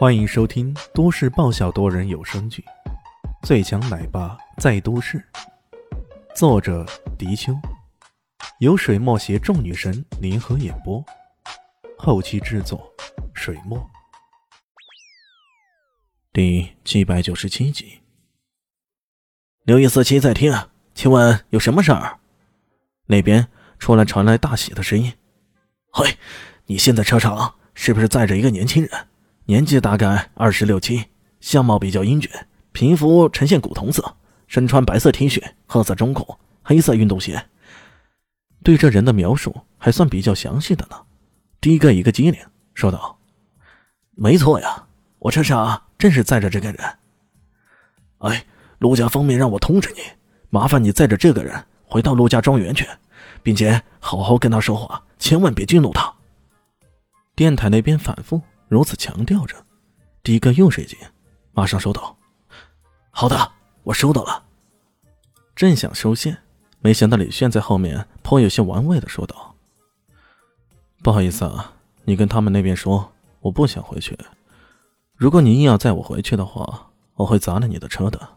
欢迎收听都市爆笑多人有声剧《最强奶爸在都市》，作者：迪秋，由水墨携众女神联合演播，后期制作：水墨。第七百九十七集，刘一四七在听，请问有什么事儿？那边突然传来大喜的声音：“嘿，你现在车上是不是载着一个年轻人？”年纪大概二十六七，相貌比较英俊，皮肤呈现古铜色，身穿白色 T 恤、褐色中裤、黑色运动鞋。对这人的描述还算比较详细的呢。第一个一个机灵，说道：“没错呀，我车上正是载着这个人。哎，陆家方面让我通知你，麻烦你载着这个人回到陆家庄园去，并且好好跟他说话，千万别激怒他。”电台那边反复。如此强调着，迪哥又是一惊，马上收到。好的，我收到了。正想收线，没想到李炫在后面颇有些玩味的说道：“不好意思啊，你跟他们那边说，我不想回去。如果你硬要载我回去的话，我会砸了你的车的。”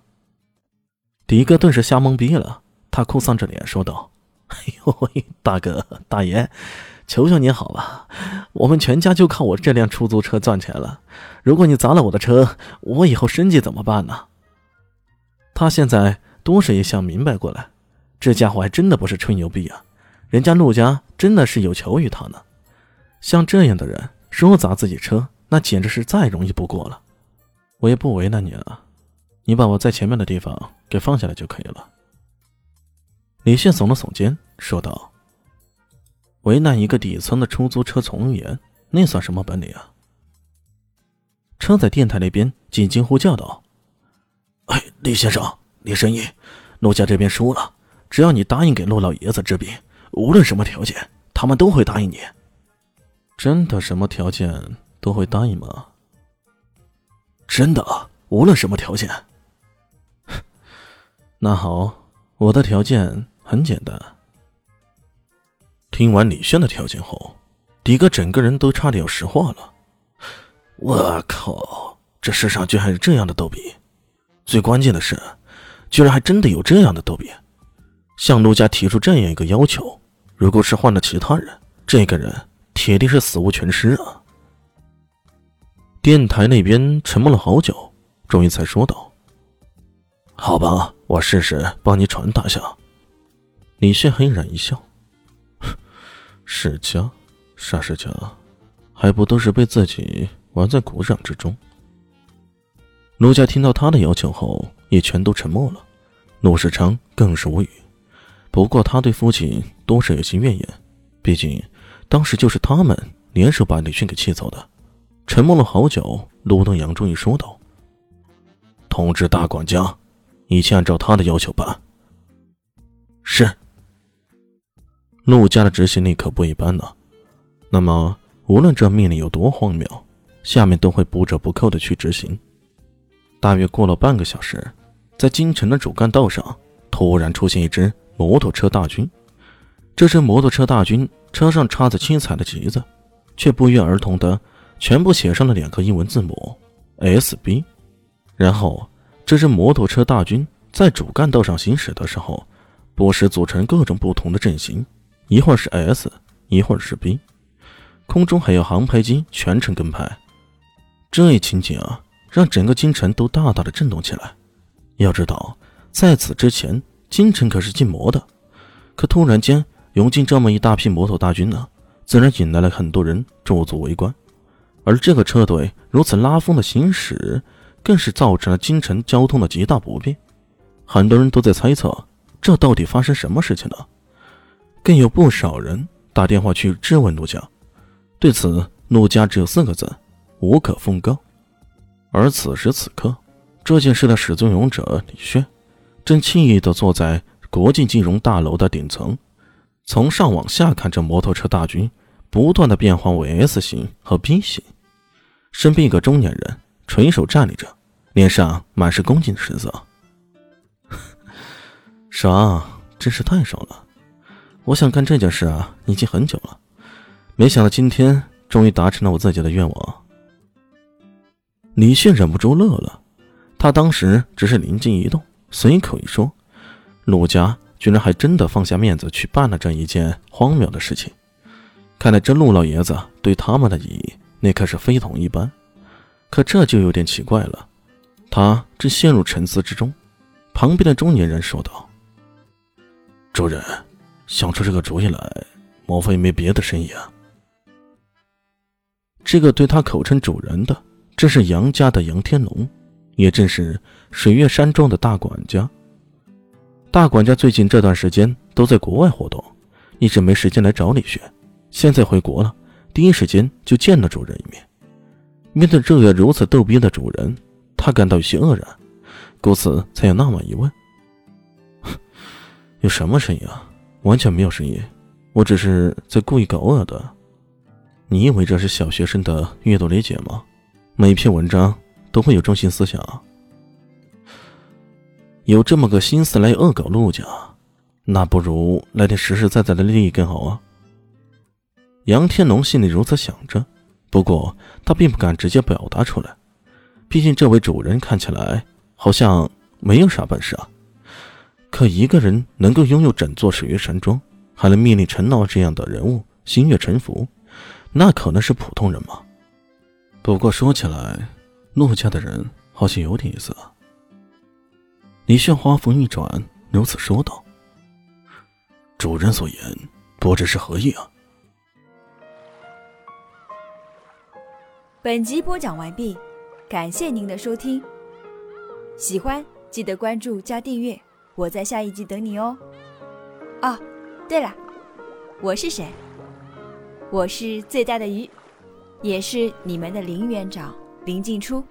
迪哥顿时吓懵逼了，他哭丧着脸说道：“ 哎呦喂，大哥大爷！”求求你好了，我们全家就靠我这辆出租车赚钱了。如果你砸了我的车，我以后生计怎么办呢？他现在多少也想明白过来，这家伙还真的不是吹牛逼啊，人家陆家真的是有求于他呢。像这样的人说砸自己车，那简直是再容易不过了。我也不为难你了，你把我在前面的地方给放下来就可以了。李炫耸了耸肩，说道。为难一个底层的出租车从业员，那算什么本领啊？车载电台那边紧急呼叫道：“哎，李先生，李神医，陆家这边输了，只要你答应给陆老爷子治病，无论什么条件，他们都会答应你。真的什么条件都会答应吗？真的，无论什么条件。那好，我的条件很简单。”听完李轩的条件后，迪哥整个人都差点要石化了。我靠，这世上居然还有这样的逗比！最关键的是，居然还真的有这样的逗比，向陆家提出这样一个要求。如果是换了其他人，这个人铁定是死无全尸啊！电台那边沉默了好久，终于才说道：“好吧，我试试帮你传达下。”李轩嘿然一笑。世家，啥世家？还不都是被自己玩在鼓掌之中？陆家听到他的要求后，也全都沉默了。陆世昌更是无语。不过他对父亲多少有些怨言，毕竟当时就是他们联手把李迅给气走的。沉默了好久，陆东阳终于说道：“通知大管家，一切按照他的要求办。”是。陆家的执行力可不一般呢。那么，无论这命令有多荒谬，下面都会不折不扣的去执行。大约过了半个小时，在京城的主干道上突然出现一支摩托车大军。这支摩托车大军车上插着七彩的旗子，却不约而同的全部写上了两个英文字母 “SB”。然后，这支摩托车大军在主干道上行驶的时候，不时组成各种不同的阵型。一会儿是 S，一会儿是 B，空中还有航拍机全程跟拍。这一情景啊，让整个京城都大大的震动起来。要知道，在此之前，京城可是禁摩的，可突然间涌进这么一大批摩托大军呢，自然引来了很多人驻足围观。而这个车队如此拉风的行驶，更是造成了京城交通的极大不便。很多人都在猜测，这到底发生什么事情了？更有不少人打电话去质问陆家，对此，陆家只有四个字：无可奉告。而此时此刻，这件事的始作俑者李炫，正惬意地坐在国际金融大楼的顶层，从上往下看着摩托车大军不断的变换为 S 型和 B 型。身边一个中年人垂手站立着，脸上满是恭敬的神色。爽，真是太爽了！我想干这件事啊，已经很久了，没想到今天终于达成了我自己的愿望。李迅忍不住乐了，他当时只是灵机一动，随口一说，陆家居然还真的放下面子去办了这一件荒谬的事情。看来这陆老爷子对他们的意义，那可是非同一般。可这就有点奇怪了。他正陷入沉思之中，旁边的中年人说道：“主人，想出这个主意来，莫非没别的深意啊？”这个对他口称主人的。正是杨家的杨天龙，也正是水月山庄的大管家。大管家最近这段时间都在国外活动，一直没时间来找李轩。现在回国了，第一时间就见了主人一面。面对这个如此逗逼的主人，他感到有些愕然，故此才有那么一问：“ 有什么声音啊？完全没有声音，我只是在故意搞恶的。你以为这是小学生的阅读理解吗？”每篇文章都会有中心思想，有这么个心思来恶搞陆家，那不如来点实实在在的利益更好啊！杨天龙心里如此想着，不过他并不敢直接表达出来，毕竟这位主人看起来好像没有啥本事啊。可一个人能够拥有整座水月山庄，还能命令陈老这样的人物心悦诚服，那可能是普通人吗？不过说起来，陆家的人好像有点意思啊。李炫话锋一转，如此说道：“主人所言，不知是何意啊？”本集播讲完毕，感谢您的收听。喜欢记得关注加订阅，我在下一集等你哦。哦，对了，我是谁？我是最大的鱼。也是你们的林园长林静初。